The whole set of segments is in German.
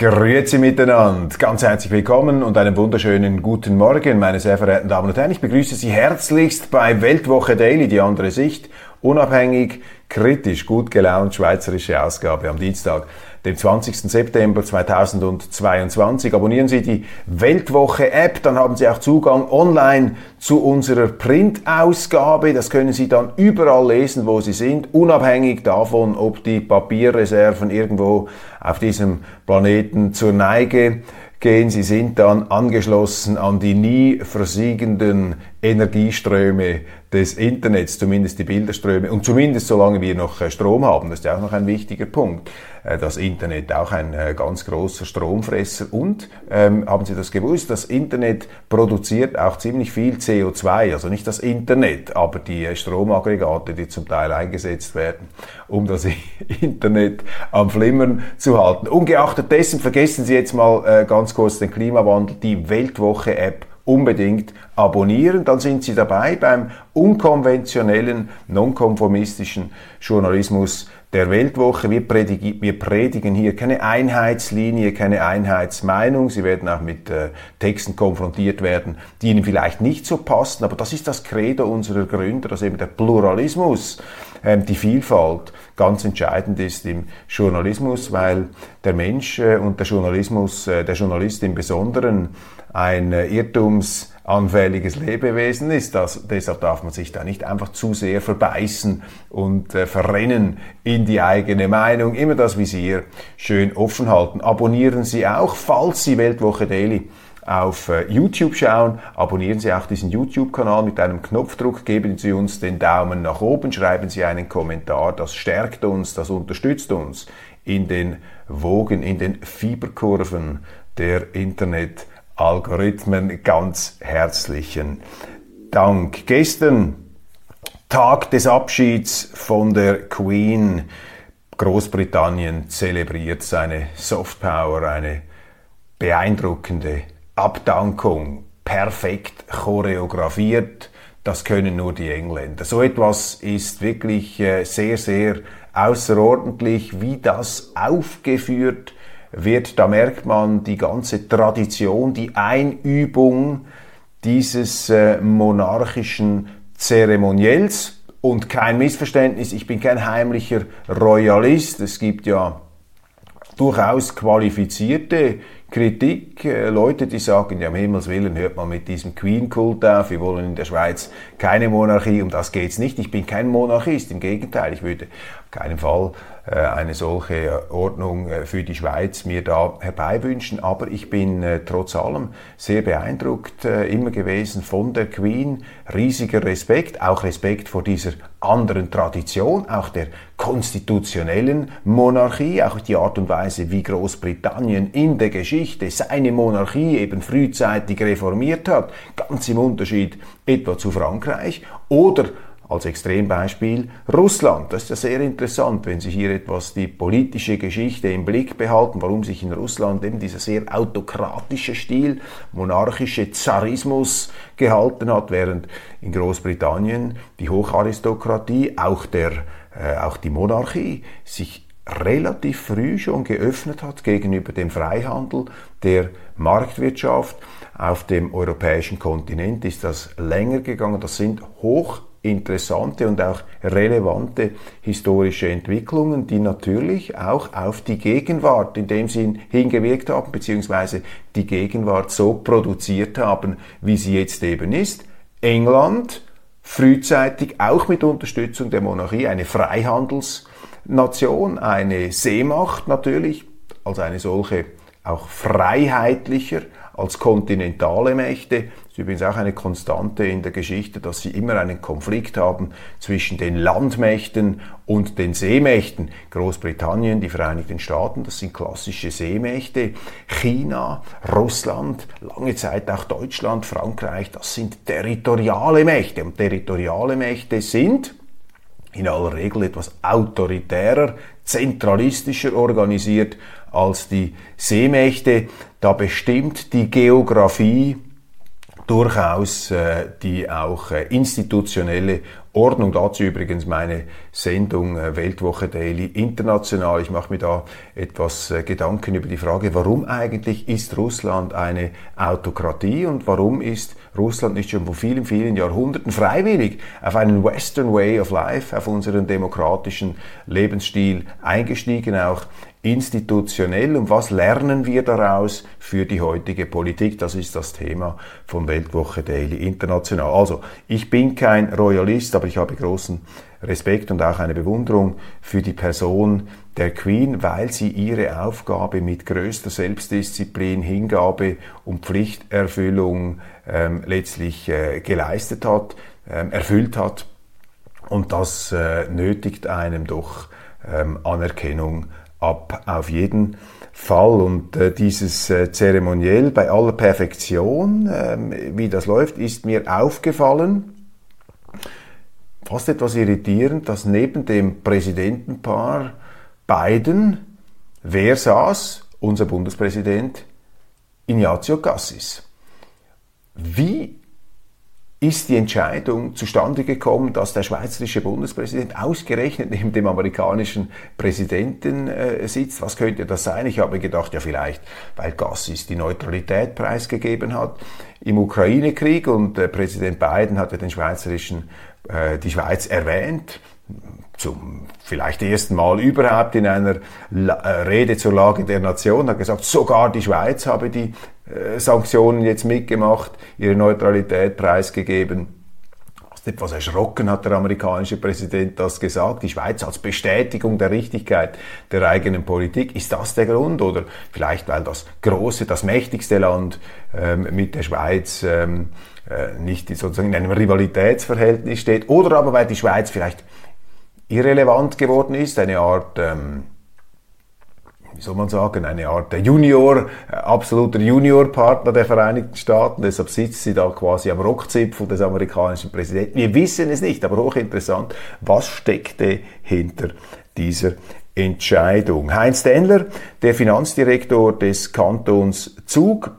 Grüezi miteinander, ganz herzlich willkommen und einen wunderschönen guten Morgen, meine sehr verehrten Damen und Herren. Ich begrüße Sie herzlichst bei Weltwoche Daily, die andere Sicht, unabhängig, kritisch, gut gelaunt, schweizerische Ausgabe am Dienstag dem 20. September 2022. Abonnieren Sie die Weltwoche App, dann haben Sie auch Zugang online zu unserer Printausgabe. Das können Sie dann überall lesen, wo Sie sind, unabhängig davon, ob die Papierreserven irgendwo auf diesem Planeten zur Neige gehen. Sie sind dann angeschlossen an die nie versiegenden Energieströme des Internets, zumindest die Bilderströme und zumindest solange wir noch äh, Strom haben, das ist ja auch noch ein wichtiger Punkt. Äh, das Internet auch ein äh, ganz großer Stromfresser und ähm, haben Sie das gewusst, das Internet produziert auch ziemlich viel CO2, also nicht das Internet, aber die Stromaggregate, die zum Teil eingesetzt werden, um das Internet am Flimmern zu halten. Ungeachtet dessen vergessen Sie jetzt mal äh, ganz kurz den Klimawandel, die Weltwoche-App unbedingt abonnieren, dann sind Sie dabei beim unkonventionellen, nonkonformistischen Journalismus der Weltwoche. Wir predigen, wir predigen hier keine Einheitslinie, keine Einheitsmeinung. Sie werden auch mit äh, Texten konfrontiert werden, die Ihnen vielleicht nicht so passen, aber das ist das Credo unserer Gründer, dass eben der Pluralismus, ähm, die Vielfalt ganz entscheidend ist im Journalismus, weil der Mensch äh, und der Journalismus, äh, der Journalist im Besonderen ein äh, irrtumsanfälliges Lebewesen ist. Das, deshalb darf man sich da nicht einfach zu sehr verbeißen und äh, verrennen in die eigene Meinung. Immer das Visier schön offen halten. Abonnieren Sie auch, falls Sie Weltwoche Daily auf äh, YouTube schauen. Abonnieren Sie auch diesen YouTube-Kanal mit einem Knopfdruck. Geben Sie uns den Daumen nach oben. Schreiben Sie einen Kommentar. Das stärkt uns, das unterstützt uns in den Wogen, in den Fieberkurven der Internet- Algorithmen ganz herzlichen Dank. Gestern Tag des Abschieds von der Queen. Großbritannien zelebriert seine Softpower, eine beeindruckende Abdankung, perfekt choreografiert. Das können nur die Engländer. So etwas ist wirklich äh, sehr, sehr außerordentlich, wie das aufgeführt wird, da merkt man die ganze Tradition, die Einübung dieses äh, monarchischen Zeremoniells. Und kein Missverständnis, ich bin kein heimlicher Royalist. Es gibt ja durchaus qualifizierte Kritik, äh, Leute, die sagen, ja, um Himmels Willen, hört man mit diesem Queen-Kult auf, wir wollen in der Schweiz keine Monarchie, um das geht's nicht. Ich bin kein Monarchist, im Gegenteil, ich würde auf keinen Fall eine solche Ordnung äh, für die Schweiz mir da herbeiwünschen. Aber ich bin äh, trotz allem sehr beeindruckt immer gewesen von der Queen. Riesiger Respekt, auch Respekt vor dieser anderen Tradition, auch der konstitutionellen Monarchie, auch die Art und Weise, wie Großbritannien in der Geschichte seine Monarchie eben frühzeitig reformiert hat, ganz im Unterschied etwa zu Frankreich oder als Extrembeispiel Russland. Das ist ja sehr interessant, wenn Sie hier etwas die politische Geschichte im Blick behalten, warum sich in Russland eben dieser sehr autokratische Stil, monarchische Zarismus gehalten hat, während in Großbritannien die Hocharistokratie, auch, der, äh, auch die Monarchie sich relativ früh schon geöffnet hat gegenüber dem Freihandel, der Marktwirtschaft. Auf dem europäischen Kontinent ist das länger gegangen. Das sind hoch interessante und auch relevante historische Entwicklungen, die natürlich auch auf die Gegenwart in dem Sinn hingewirkt haben, beziehungsweise die Gegenwart so produziert haben, wie sie jetzt eben ist. England frühzeitig auch mit Unterstützung der Monarchie eine Freihandelsnation, eine Seemacht natürlich, als eine solche auch freiheitlicher als kontinentale Mächte. Übrigens auch eine Konstante in der Geschichte, dass sie immer einen Konflikt haben zwischen den Landmächten und den Seemächten. Großbritannien, die Vereinigten Staaten, das sind klassische Seemächte. China, Russland, lange Zeit auch Deutschland, Frankreich, das sind territoriale Mächte. Und territoriale Mächte sind in aller Regel etwas autoritärer, zentralistischer organisiert als die Seemächte. Da bestimmt die Geografie durchaus äh, die auch äh, institutionelle Ordnung. Dazu übrigens meine Sendung äh, Weltwoche Daily International. Ich mache mir da etwas äh, Gedanken über die Frage, warum eigentlich ist Russland eine Autokratie und warum ist Russland nicht schon vor vielen, vielen Jahrhunderten freiwillig auf einen Western Way of Life, auf unseren demokratischen Lebensstil eingestiegen, auch institutionell und was lernen wir daraus für die heutige Politik? Das ist das Thema von Weltwoche Daily International. Also, ich bin kein Royalist, aber ich habe großen Respekt und auch eine Bewunderung für die Person der Queen, weil sie ihre Aufgabe mit größter Selbstdisziplin, Hingabe und Pflichterfüllung ähm, letztlich äh, geleistet hat, ähm, erfüllt hat. Und das äh, nötigt einem doch ähm, Anerkennung ab, auf jeden Fall. Und äh, dieses äh, Zeremoniell bei aller Perfektion, äh, wie das läuft, ist mir aufgefallen, fast etwas irritierend, dass neben dem Präsidentenpaar Biden, wer saß? Unser Bundespräsident Ignazio Cassis. Wie ist die Entscheidung zustande gekommen, dass der schweizerische Bundespräsident ausgerechnet neben dem amerikanischen Präsidenten äh, sitzt. Was könnte das sein? Ich habe gedacht, ja vielleicht, weil Gassis die Neutralität preisgegeben hat im Ukraine-Krieg und äh, Präsident Biden hatte den schweizerischen, äh, die Schweiz erwähnt zum vielleicht ersten Mal überhaupt in einer La äh, Rede zur Lage der Nation, hat gesagt, sogar die Schweiz habe die Sanktionen jetzt mitgemacht, ihre Neutralität preisgegeben. Etwas erschrocken hat der amerikanische Präsident das gesagt. Die Schweiz als Bestätigung der Richtigkeit der eigenen Politik. Ist das der Grund? Oder vielleicht, weil das große, das mächtigste Land ähm, mit der Schweiz ähm, äh, nicht sozusagen in einem Rivalitätsverhältnis steht? Oder aber weil die Schweiz vielleicht irrelevant geworden ist, eine Art, ähm, wie soll man sagen, eine Art Junior, äh, absoluter Juniorpartner der Vereinigten Staaten. Deshalb sitzt sie da quasi am Rockzipfel des amerikanischen Präsidenten. Wir wissen es nicht, aber hochinteressant, was steckte hinter dieser Entscheidung. Heinz Denler, der Finanzdirektor des Kantons Zug,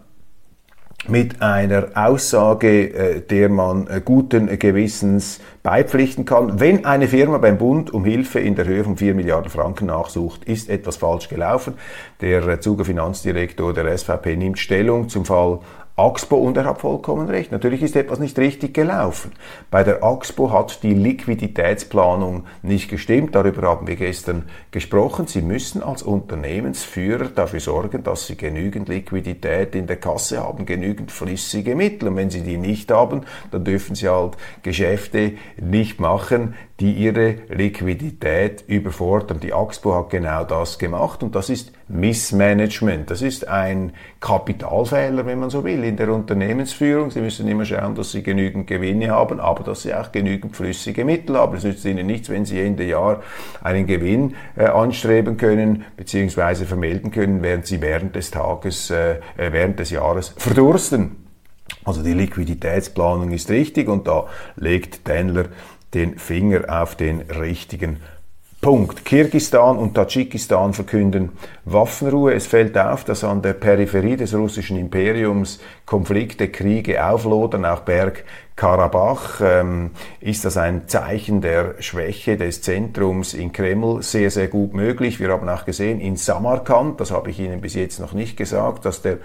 mit einer Aussage, äh, der man äh, guten Gewissens beipflichten kann. Wenn eine Firma beim Bund um Hilfe in der Höhe von 4 Milliarden Franken nachsucht, ist etwas falsch gelaufen. Der äh, Zuger Finanzdirektor der SVP nimmt Stellung zum Fall Axpo und er hat vollkommen recht. Natürlich ist etwas nicht richtig gelaufen. Bei der Axpo hat die Liquiditätsplanung nicht gestimmt. Darüber haben wir gestern gesprochen. Sie müssen als Unternehmensführer dafür sorgen, dass Sie genügend Liquidität in der Kasse haben, genügend flüssige Mittel. Und wenn Sie die nicht haben, dann dürfen Sie halt Geschäfte nicht machen, die ihre Liquidität überfordern. Die Axpo hat genau das gemacht und das ist Missmanagement. Das ist ein Kapitalfehler, wenn man so will, in der Unternehmensführung. Sie müssen immer schauen, dass Sie genügend Gewinne haben, aber dass Sie auch genügend flüssige Mittel haben. Es nützt Ihnen nichts, wenn Sie Ende Jahr einen Gewinn äh, anstreben können bzw. vermelden können, während Sie während des Tages, äh, äh während des Jahres verdursten. Also die Liquiditätsplanung ist richtig und da legt Dändler den Finger auf den richtigen Punkt. Kirgistan und Tadschikistan verkünden Waffenruhe. Es fällt auf, dass an der Peripherie des russischen Imperiums Konflikte, Kriege auflodern, auch Berg Karabach. Ähm, ist das ein Zeichen der Schwäche des Zentrums in Kreml? Sehr, sehr gut möglich. Wir haben auch gesehen, in Samarkand, das habe ich Ihnen bis jetzt noch nicht gesagt, dass der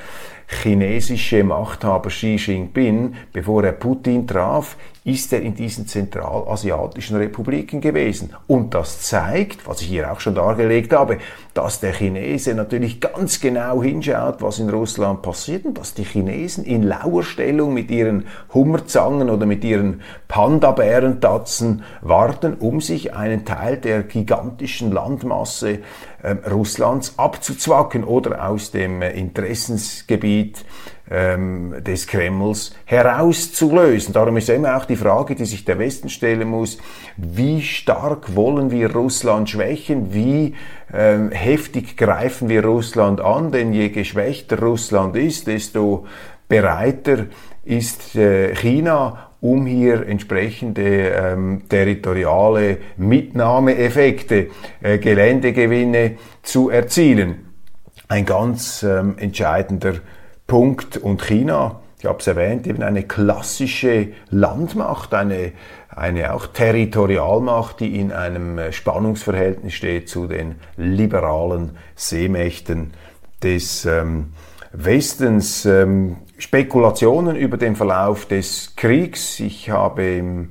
chinesische Machthaber Xi Jinping, bevor er Putin traf, ist er in diesen zentralasiatischen Republiken gewesen. Und das zeigt, was ich hier auch schon dargelegt habe, dass der Chinese natürlich ganz genau hinschaut, was in Russland passiert und dass die Chinesen in Lauerstellung mit ihren Hummerzangen oder mit ihren Panda-Bärentatzen warten, um sich einen Teil der gigantischen Landmasse äh, Russlands abzuzwacken oder aus dem äh, Interessensgebiet ähm, des Kremls herauszulösen. Darum ist immer auch die Frage, die sich der Westen stellen muss, wie stark wollen wir Russland schwächen, wie ähm, heftig greifen wir Russland an, denn je geschwächter Russland ist, desto bereiter ist äh, China, um hier entsprechende ähm, territoriale Mitnahmeeffekte, äh, Geländegewinne zu erzielen. Ein ganz ähm, entscheidender Punkt. Und China, ich habe es erwähnt, eben eine klassische Landmacht, eine, eine auch Territorialmacht, die in einem äh, Spannungsverhältnis steht zu den liberalen Seemächten des ähm, Westens. Ähm, Spekulationen über den Verlauf des Kriegs. Ich habe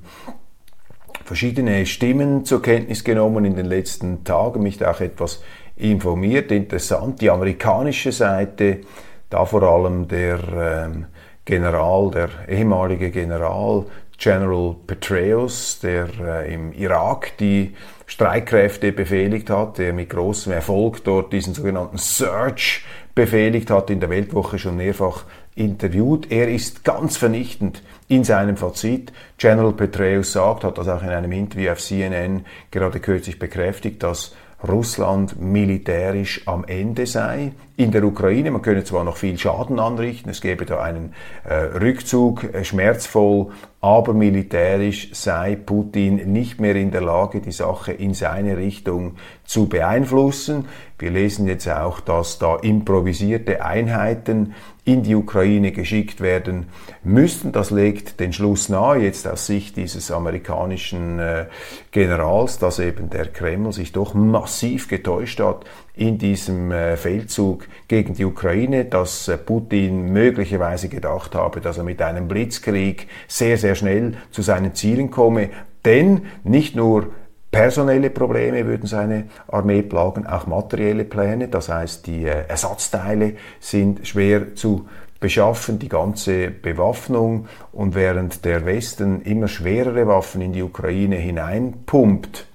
verschiedene Stimmen zur Kenntnis genommen in den letzten Tagen, mich da auch etwas informiert. Interessant, die amerikanische Seite, da vor allem der ähm, General, der ehemalige General General Petraeus, der äh, im Irak die Streitkräfte befehligt hat, der mit großem Erfolg dort diesen sogenannten Search befehligt hat, in der Weltwoche schon mehrfach interviewt. Er ist ganz vernichtend in seinem Fazit. General Petraeus sagt, hat das auch in einem Interview auf CNN gerade kürzlich bekräftigt, dass Russland militärisch am Ende sei. In der Ukraine, man könne zwar noch viel Schaden anrichten, es gäbe da einen äh, Rückzug, äh, schmerzvoll, aber militärisch sei Putin nicht mehr in der Lage, die Sache in seine Richtung zu beeinflussen. Wir lesen jetzt auch, dass da improvisierte Einheiten in die Ukraine geschickt werden müssten. Das legt den Schluss nahe, jetzt aus Sicht dieses amerikanischen äh, Generals, dass eben der Kreml sich doch massiv getäuscht hat in diesem äh, Feldzug gegen die Ukraine, dass äh, Putin möglicherweise gedacht habe, dass er mit einem Blitzkrieg sehr, sehr schnell zu seinen Zielen komme. Denn nicht nur Personelle Probleme würden seine Armee plagen, auch materielle Pläne, das heißt die äh, Ersatzteile sind schwer zu beschaffen, die ganze Bewaffnung und während der Westen immer schwerere Waffen in die Ukraine hineinpumpt,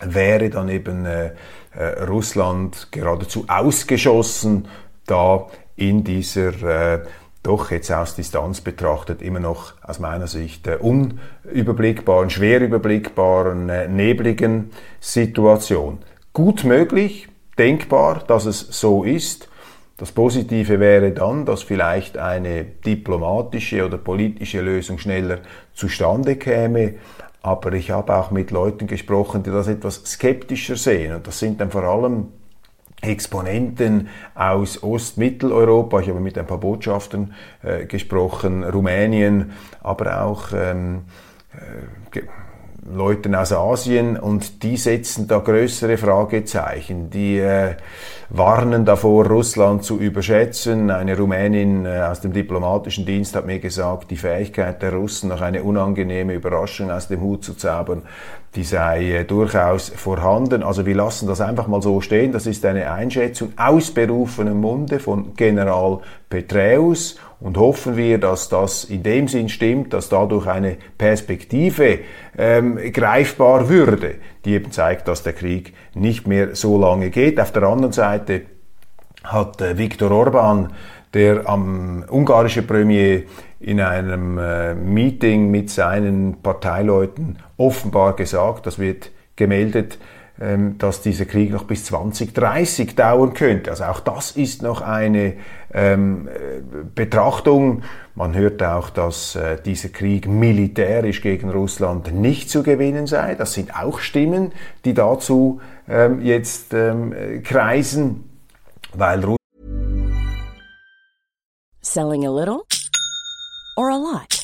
wäre dann eben Russland geradezu ausgeschossen, da in dieser äh, doch jetzt aus Distanz betrachtet immer noch aus meiner Sicht äh, unüberblickbaren, schwer überblickbaren, äh, nebligen Situation. Gut möglich, denkbar, dass es so ist. Das Positive wäre dann, dass vielleicht eine diplomatische oder politische Lösung schneller zustande käme. Aber ich habe auch mit Leuten gesprochen, die das etwas skeptischer sehen. Und das sind dann vor allem Exponenten aus Ostmitteleuropa. Ich habe mit ein paar Botschaftern äh, gesprochen, Rumänien, aber auch ähm, äh, Leuten aus Asien und die setzen da größere Fragezeichen. Die äh, warnen davor, Russland zu überschätzen. Eine Rumänin äh, aus dem diplomatischen Dienst hat mir gesagt, die Fähigkeit der Russen, noch eine unangenehme Überraschung aus dem Hut zu zaubern, die sei äh, durchaus vorhanden. Also wir lassen das einfach mal so stehen. Das ist eine Einschätzung aus berufenem Munde von General Petraeus und hoffen wir, dass das in dem Sinn stimmt, dass dadurch eine Perspektive ähm, greifbar würde, die eben zeigt, dass der Krieg nicht mehr so lange geht. Auf der anderen Seite hat äh, Viktor Orban, der am ungarische Premier in einem äh, Meeting mit seinen Parteileuten offenbar gesagt, das wird gemeldet, dass dieser Krieg noch bis 2030 dauern könnte. Also auch das ist noch eine ähm, äh, Betrachtung. Man hört auch, dass äh, dieser Krieg militärisch gegen Russland nicht zu gewinnen sei. Das sind auch Stimmen, die dazu ähm, jetzt ähm, kreisen, weil Russland Selling a little or a lot?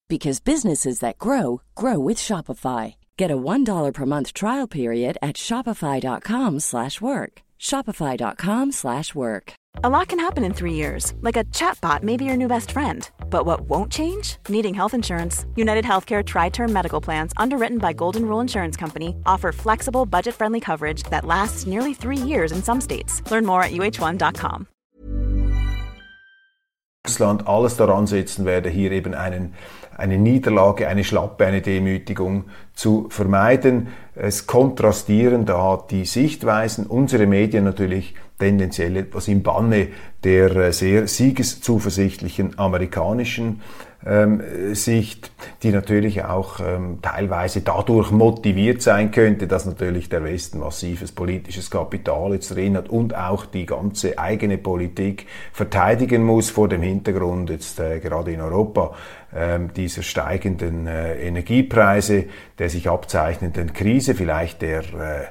because businesses that grow grow with Shopify. Get a $1 per month trial period at Shopify.com slash work. Shopify.com slash work. A lot can happen in three years, like a chatbot may be your new best friend. But what won't change? Needing health insurance. United Healthcare Tri Term Medical Plans, underwritten by Golden Rule Insurance Company, offer flexible, budget friendly coverage that lasts nearly three years in some states. Learn more at uh1.com. Russland alles daran setzen werde, hier eben einen, eine Niederlage, eine Schlappe, eine Demütigung zu vermeiden. Es kontrastieren da die Sichtweisen, unsere Medien natürlich tendenziell etwas im Banne der äh, sehr siegeszuversichtlichen amerikanischen ähm, Sicht, die natürlich auch ähm, teilweise dadurch motiviert sein könnte, dass natürlich der Westen massives politisches Kapital jetzt drin hat und auch die ganze eigene Politik verteidigen muss vor dem Hintergrund jetzt äh, gerade in Europa dieser steigenden äh, Energiepreise, der sich abzeichnenden Krise, vielleicht der äh,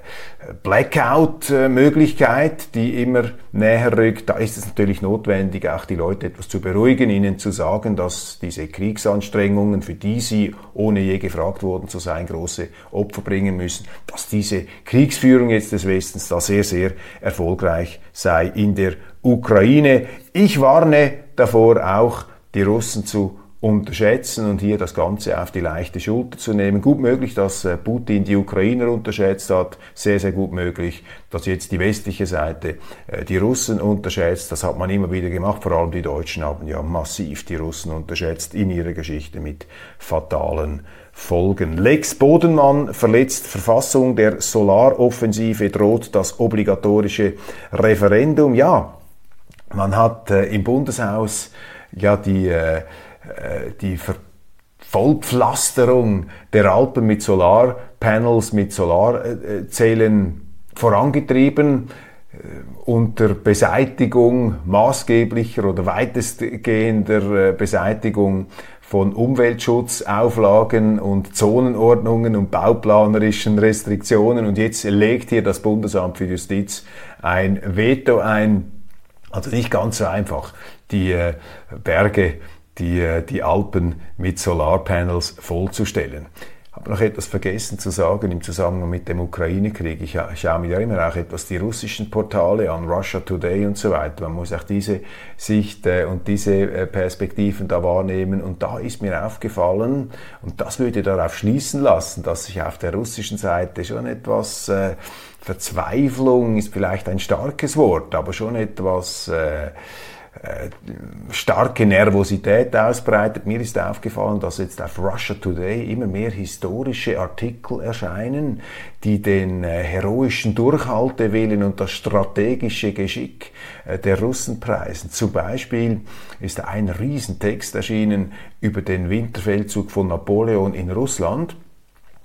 Blackout-Möglichkeit, die immer näher rückt. Da ist es natürlich notwendig, auch die Leute etwas zu beruhigen, ihnen zu sagen, dass diese Kriegsanstrengungen, für die sie, ohne je gefragt worden zu sein, große Opfer bringen müssen, dass diese Kriegsführung jetzt des Westens da sehr, sehr erfolgreich sei in der Ukraine. Ich warne davor, auch die Russen zu unterschätzen und hier das Ganze auf die leichte Schulter zu nehmen. Gut möglich, dass äh, Putin die Ukrainer unterschätzt hat. Sehr, sehr gut möglich, dass jetzt die westliche Seite äh, die Russen unterschätzt. Das hat man immer wieder gemacht. Vor allem die Deutschen haben ja massiv die Russen unterschätzt in ihrer Geschichte mit fatalen Folgen. Lex Bodenmann verletzt Verfassung der Solaroffensive, droht das obligatorische Referendum. Ja, man hat äh, im Bundeshaus ja die äh, äh, die Vollpflasterung der Alpen mit Solarpanels, mit Solarzellen vorangetrieben äh, unter Beseitigung maßgeblicher oder weitestgehender äh, Beseitigung von Umweltschutzauflagen und Zonenordnungen und bauplanerischen Restriktionen. Und jetzt legt hier das Bundesamt für Justiz ein Veto ein. Also nicht ganz so einfach, die Berge die, äh, die Alpen mit Solarpanels vollzustellen. Ich habe noch etwas vergessen zu sagen im Zusammenhang mit dem Ukraine-Krieg. Ich schaue mir ja immer auch etwas die russischen Portale an, Russia Today und so weiter. Man muss auch diese Sicht äh, und diese äh, Perspektiven da wahrnehmen. Und da ist mir aufgefallen, und das würde darauf schließen lassen, dass sich auf der russischen Seite schon etwas äh, Verzweiflung ist vielleicht ein starkes Wort, aber schon etwas äh, starke Nervosität ausbreitet. Mir ist aufgefallen, dass jetzt auf Russia Today immer mehr historische Artikel erscheinen, die den äh, heroischen Durchhaltewillen und das strategische Geschick äh, der Russen preisen. Zum Beispiel ist ein Riesentext erschienen über den Winterfeldzug von Napoleon in Russland.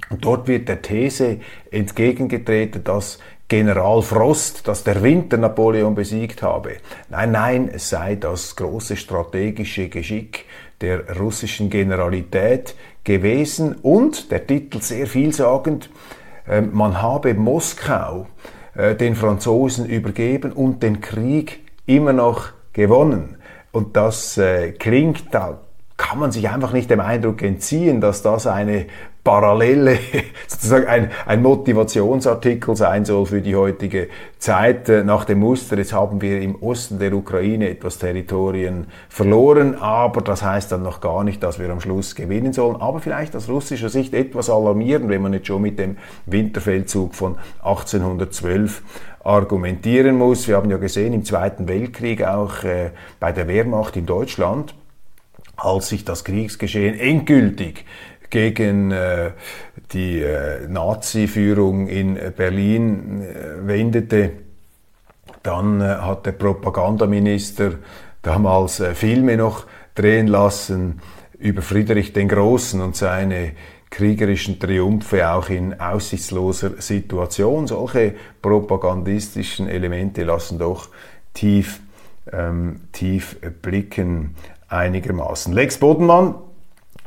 Und dort wird der These entgegengetreten, dass General Frost, dass der Winter Napoleon besiegt habe. Nein, nein, es sei das große strategische Geschick der russischen Generalität gewesen und der Titel sehr vielsagend, ähm, man habe Moskau äh, den Franzosen übergeben und den Krieg immer noch gewonnen. Und das äh, klingt, da kann man sich einfach nicht dem Eindruck entziehen, dass das eine parallele, sozusagen ein, ein Motivationsartikel sein soll für die heutige Zeit äh, nach dem Muster. Jetzt haben wir im Osten der Ukraine etwas Territorien verloren, aber das heißt dann noch gar nicht, dass wir am Schluss gewinnen sollen. Aber vielleicht aus russischer Sicht etwas alarmierend, wenn man jetzt schon mit dem Winterfeldzug von 1812 argumentieren muss. Wir haben ja gesehen im Zweiten Weltkrieg auch äh, bei der Wehrmacht in Deutschland, als sich das Kriegsgeschehen endgültig gegen äh, die äh, Nazi-Führung in Berlin äh, wendete. Dann äh, hat der Propagandaminister damals äh, Filme noch drehen lassen über Friedrich den Großen und seine kriegerischen Triumphe auch in aussichtsloser Situation. Solche propagandistischen Elemente lassen doch tief, ähm, tief blicken einigermaßen. Lex Bodenmann,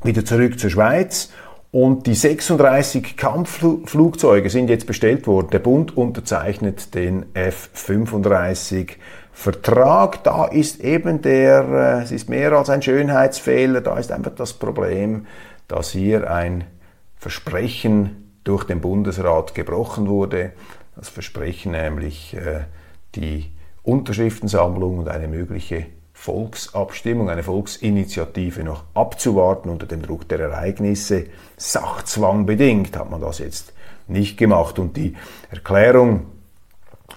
wieder zurück zur Schweiz. Und die 36 Kampfflugzeuge sind jetzt bestellt worden. Der Bund unterzeichnet den F-35 Vertrag. Da ist eben der, äh, es ist mehr als ein Schönheitsfehler, da ist einfach das Problem, dass hier ein Versprechen durch den Bundesrat gebrochen wurde. Das Versprechen nämlich, äh, die Unterschriftensammlung und eine mögliche Volksabstimmung, eine Volksinitiative noch abzuwarten unter dem Druck der Ereignisse. Sachzwang bedingt hat man das jetzt nicht gemacht. Und die Erklärung,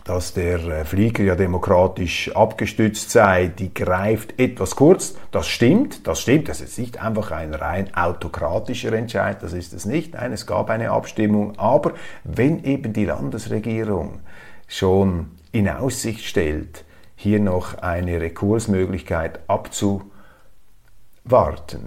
dass der äh, Flieger ja demokratisch abgestützt sei, die greift etwas kurz. Das stimmt, das stimmt. Das ist nicht einfach ein rein autokratischer Entscheid, das ist es nicht. Nein, es gab eine Abstimmung. Aber wenn eben die Landesregierung schon in Aussicht stellt, hier noch eine Rekursmöglichkeit abzuwarten,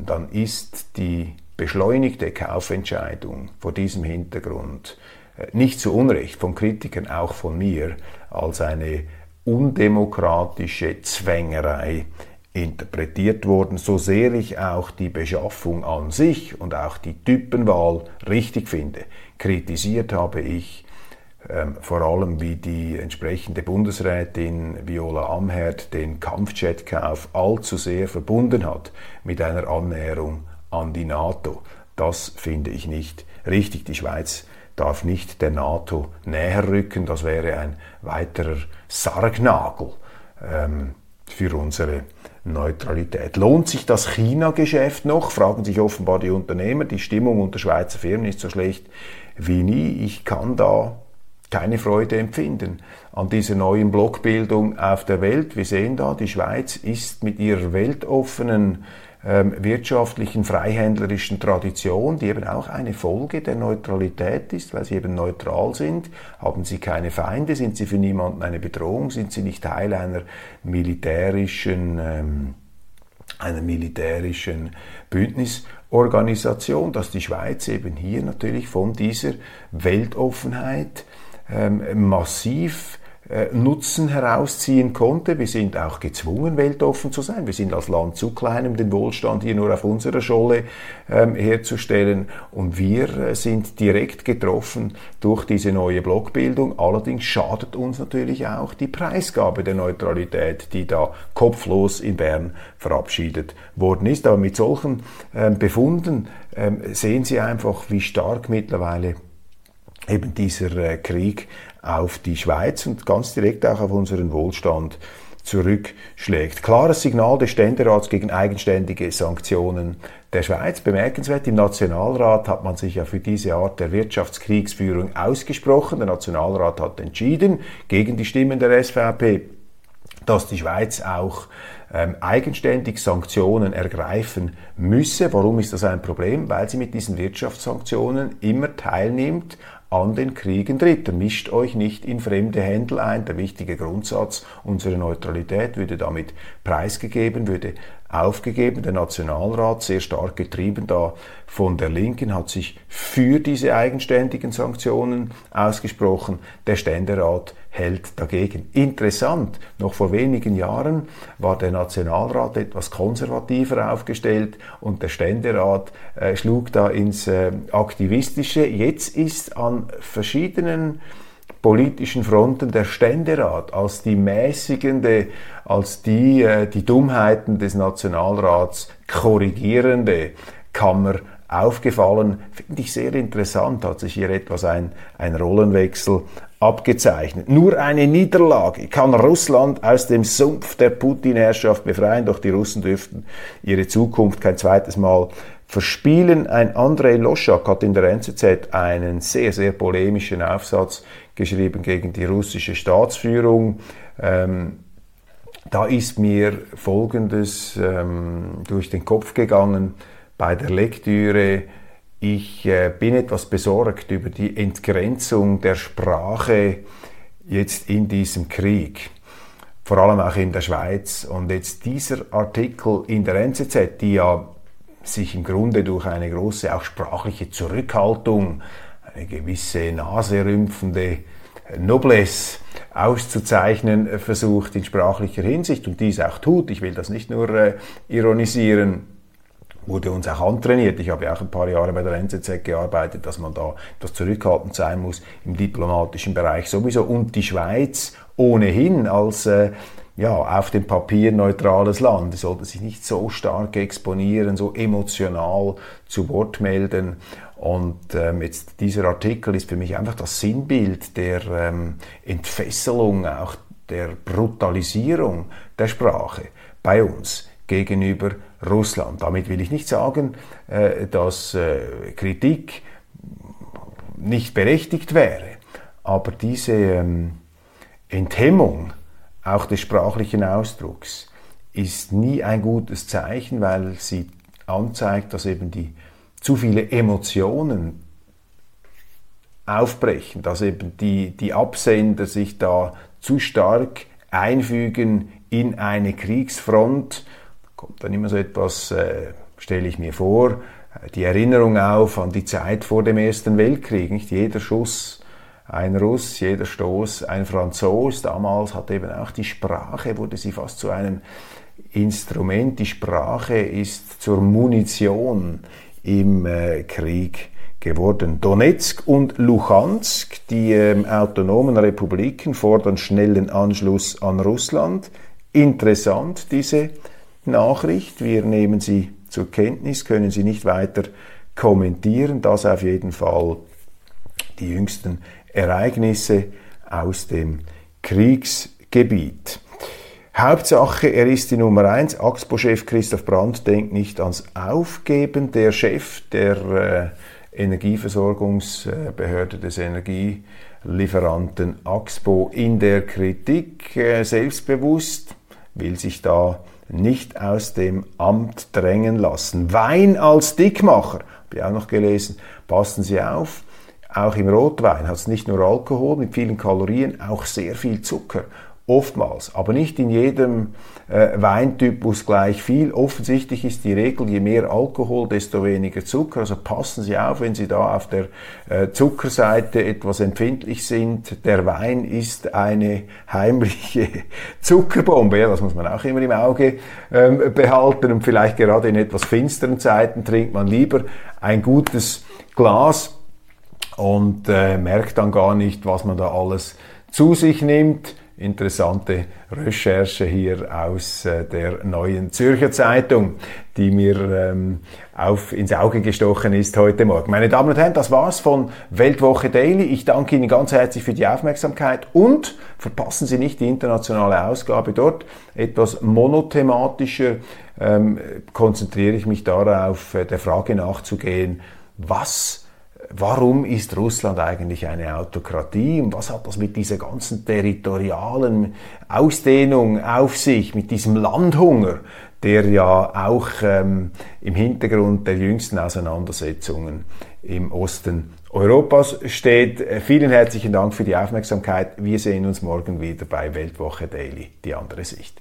dann ist die beschleunigte Kaufentscheidung vor diesem Hintergrund äh, nicht zu Unrecht von Kritikern, auch von mir, als eine undemokratische Zwängerei interpretiert worden, so sehr ich auch die Beschaffung an sich und auch die Typenwahl richtig finde. Kritisiert habe ich ähm, vor allem wie die entsprechende Bundesrätin Viola Amherd den Kampfjetkauf allzu sehr verbunden hat mit einer Annäherung an die NATO. Das finde ich nicht richtig. Die Schweiz darf nicht der NATO näher rücken. Das wäre ein weiterer Sargnagel ähm, für unsere Neutralität. Lohnt sich das China-Geschäft noch? Fragen sich offenbar die Unternehmer. Die Stimmung unter Schweizer Firmen ist so schlecht wie nie. Ich kann da keine Freude empfinden an dieser neuen Blockbildung auf der Welt. Wir sehen da, die Schweiz ist mit ihrer weltoffenen ähm, wirtschaftlichen, freihändlerischen Tradition, die eben auch eine Folge der Neutralität ist, weil sie eben neutral sind, haben sie keine Feinde, sind sie für niemanden eine Bedrohung, sind sie nicht Teil einer militärischen ähm, einer militärischen Bündnisorganisation, dass die Schweiz eben hier natürlich von dieser Weltoffenheit massiv äh, Nutzen herausziehen konnte. Wir sind auch gezwungen, weltoffen zu sein. Wir sind als Land zu klein, um den Wohlstand hier nur auf unserer Scholle ähm, herzustellen. Und wir äh, sind direkt getroffen durch diese neue Blockbildung. Allerdings schadet uns natürlich auch die Preisgabe der Neutralität, die da kopflos in Bern verabschiedet worden ist. Aber mit solchen ähm, Befunden ähm, sehen Sie einfach, wie stark mittlerweile eben dieser äh, Krieg auf die Schweiz und ganz direkt auch auf unseren Wohlstand zurückschlägt. Klares Signal des Ständerats gegen eigenständige Sanktionen der Schweiz. Bemerkenswert, im Nationalrat hat man sich ja für diese Art der Wirtschaftskriegsführung ausgesprochen. Der Nationalrat hat entschieden, gegen die Stimmen der SVP, dass die Schweiz auch ähm, eigenständig Sanktionen ergreifen müsse. Warum ist das ein Problem? Weil sie mit diesen Wirtschaftssanktionen immer teilnimmt an den Kriegen Dritter. Mischt euch nicht in fremde Händel ein. Der wichtige Grundsatz unserer Neutralität würde damit preisgegeben, würde aufgegeben. Der Nationalrat, sehr stark getrieben da von der Linken, hat sich für diese eigenständigen Sanktionen ausgesprochen. Der Ständerat hält dagegen. Interessant, noch vor wenigen Jahren war der Nationalrat etwas konservativer aufgestellt und der Ständerat äh, schlug da ins äh, Aktivistische. Jetzt ist an verschiedenen politischen Fronten der Ständerat als die mäßigende, als die äh, die Dummheiten des Nationalrats korrigierende Kammer aufgefallen. Finde ich sehr interessant, hat sich hier etwas ein, ein Rollenwechsel abgezeichnet. Nur eine Niederlage kann Russland aus dem Sumpf der Putin-Herrschaft befreien, doch die Russen dürften ihre Zukunft kein zweites Mal verspielen. Ein Andrei Loschak hat in der NZZ einen sehr, sehr polemischen Aufsatz geschrieben gegen die russische Staatsführung. Ähm, da ist mir Folgendes ähm, durch den Kopf gegangen bei der Lektüre. Ich äh, bin etwas besorgt über die Entgrenzung der Sprache jetzt in diesem Krieg, vor allem auch in der Schweiz. Und jetzt dieser Artikel in der NZZ, die ja sich im Grunde durch eine große auch sprachliche Zurückhaltung, eine gewisse naserümpfende Noblesse auszuzeichnen versucht in sprachlicher Hinsicht und dies auch tut. Ich will das nicht nur äh, ironisieren wurde uns auch antrainiert. Ich habe ja auch ein paar Jahre bei der NZZ gearbeitet, dass man da etwas zurückhaltend sein muss im diplomatischen Bereich sowieso. Und die Schweiz ohnehin als äh, ja, auf dem Papier neutrales Land. sollte sich nicht so stark exponieren, so emotional zu Wort melden. Und ähm, jetzt dieser Artikel ist für mich einfach das Sinnbild der ähm, Entfesselung auch der Brutalisierung der Sprache bei uns gegenüber Russland. Damit will ich nicht sagen, äh, dass äh, Kritik nicht berechtigt wäre, aber diese ähm, Enthemmung auch des sprachlichen Ausdrucks ist nie ein gutes Zeichen, weil sie anzeigt, dass eben die zu viele Emotionen aufbrechen, dass eben die, die Absender sich da zu stark einfügen in eine Kriegsfront. Kommt dann immer so etwas, äh, stelle ich mir vor, die Erinnerung auf an die Zeit vor dem Ersten Weltkrieg. Nicht jeder Schuss ein Russ, jeder Stoß ein Franzos. Damals hat eben auch die Sprache, wurde sie fast zu einem Instrument. Die Sprache ist zur Munition im äh, Krieg geworden. Donetsk und Luhansk, die äh, autonomen Republiken, fordern schnellen Anschluss an Russland. Interessant, diese Nachricht. Wir nehmen sie zur Kenntnis, können sie nicht weiter kommentieren. Das auf jeden Fall die jüngsten Ereignisse aus dem Kriegsgebiet. Hauptsache, er ist die Nummer eins. Axpo-Chef Christoph Brandt denkt nicht ans Aufgeben. Der Chef der äh, Energieversorgungsbehörde des Energielieferanten Axpo in der Kritik, äh, selbstbewusst, will sich da nicht aus dem Amt drängen lassen. Wein als Dickmacher, habe ich auch noch gelesen. Passen Sie auf, auch im Rotwein hat es nicht nur Alkohol mit vielen Kalorien, auch sehr viel Zucker. Oftmals, aber nicht in jedem äh, Weintypus gleich viel. Offensichtlich ist die Regel, je mehr Alkohol, desto weniger Zucker. Also passen Sie auf, wenn Sie da auf der äh, Zuckerseite etwas empfindlich sind. Der Wein ist eine heimliche Zuckerbombe. Ja, das muss man auch immer im Auge ähm, behalten. Und vielleicht gerade in etwas finsteren Zeiten trinkt man lieber ein gutes Glas und äh, merkt dann gar nicht, was man da alles zu sich nimmt. Interessante Recherche hier aus äh, der neuen Zürcher Zeitung, die mir ähm, auf, ins Auge gestochen ist heute Morgen. Meine Damen und Herren, das war's von Weltwoche Daily. Ich danke Ihnen ganz herzlich für die Aufmerksamkeit und verpassen Sie nicht die internationale Ausgabe dort. Etwas monothematischer ähm, konzentriere ich mich darauf, äh, der Frage nachzugehen, was warum ist Russland eigentlich eine Autokratie und was hat das mit dieser ganzen territorialen Ausdehnung auf sich, mit diesem Landhunger, der ja auch ähm, im Hintergrund der jüngsten Auseinandersetzungen im Osten Europas steht. Vielen herzlichen Dank für die Aufmerksamkeit. Wir sehen uns morgen wieder bei Weltwoche Daily, die andere Sicht.